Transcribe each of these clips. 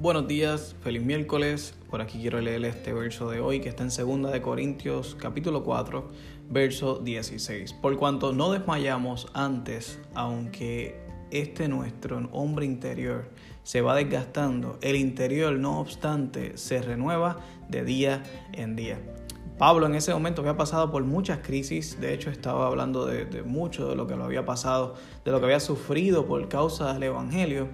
Buenos días, feliz miércoles. Por aquí quiero leer este verso de hoy que está en 2 de Corintios capítulo 4, verso 16. Por cuanto no desmayamos antes, aunque este nuestro hombre interior se va desgastando, el interior no obstante se renueva de día en día. Pablo en ese momento había pasado por muchas crisis, de hecho estaba hablando de, de mucho de lo que lo había pasado, de lo que había sufrido por causa del Evangelio,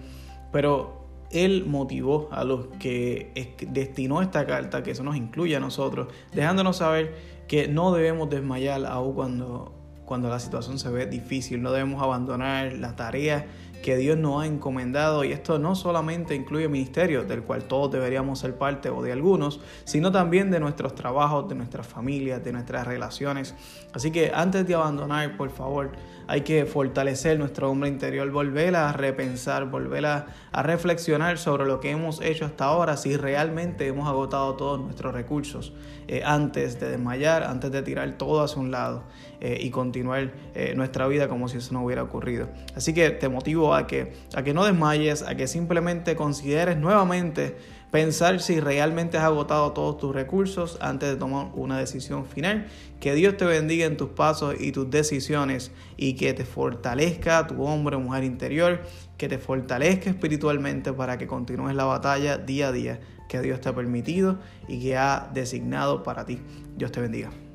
pero él motivó a los que destinó esta carta, que eso nos incluye a nosotros, dejándonos saber que no debemos desmayar aún cuando, cuando la situación se ve difícil, no debemos abandonar la tarea que Dios nos ha encomendado y esto no solamente incluye ministerios del cual todos deberíamos ser parte o de algunos, sino también de nuestros trabajos, de nuestras familias, de nuestras relaciones. Así que antes de abandonar, por favor, hay que fortalecer nuestro hombre interior, volver a repensar, volver a, reflexionar sobre lo que hemos hecho hasta ahora, si realmente hemos agotado todos nuestros recursos eh, antes de desmayar, antes de tirar todo hacia un lado eh, y continuar eh, nuestra vida como si eso no hubiera ocurrido. Así que te motivo a que, a que no desmayes, a que simplemente consideres nuevamente pensar si realmente has agotado todos tus recursos antes de tomar una decisión final. Que Dios te bendiga en tus pasos y tus decisiones y que te fortalezca tu hombre o mujer interior, que te fortalezca espiritualmente para que continúes la batalla día a día que Dios te ha permitido y que ha designado para ti. Dios te bendiga.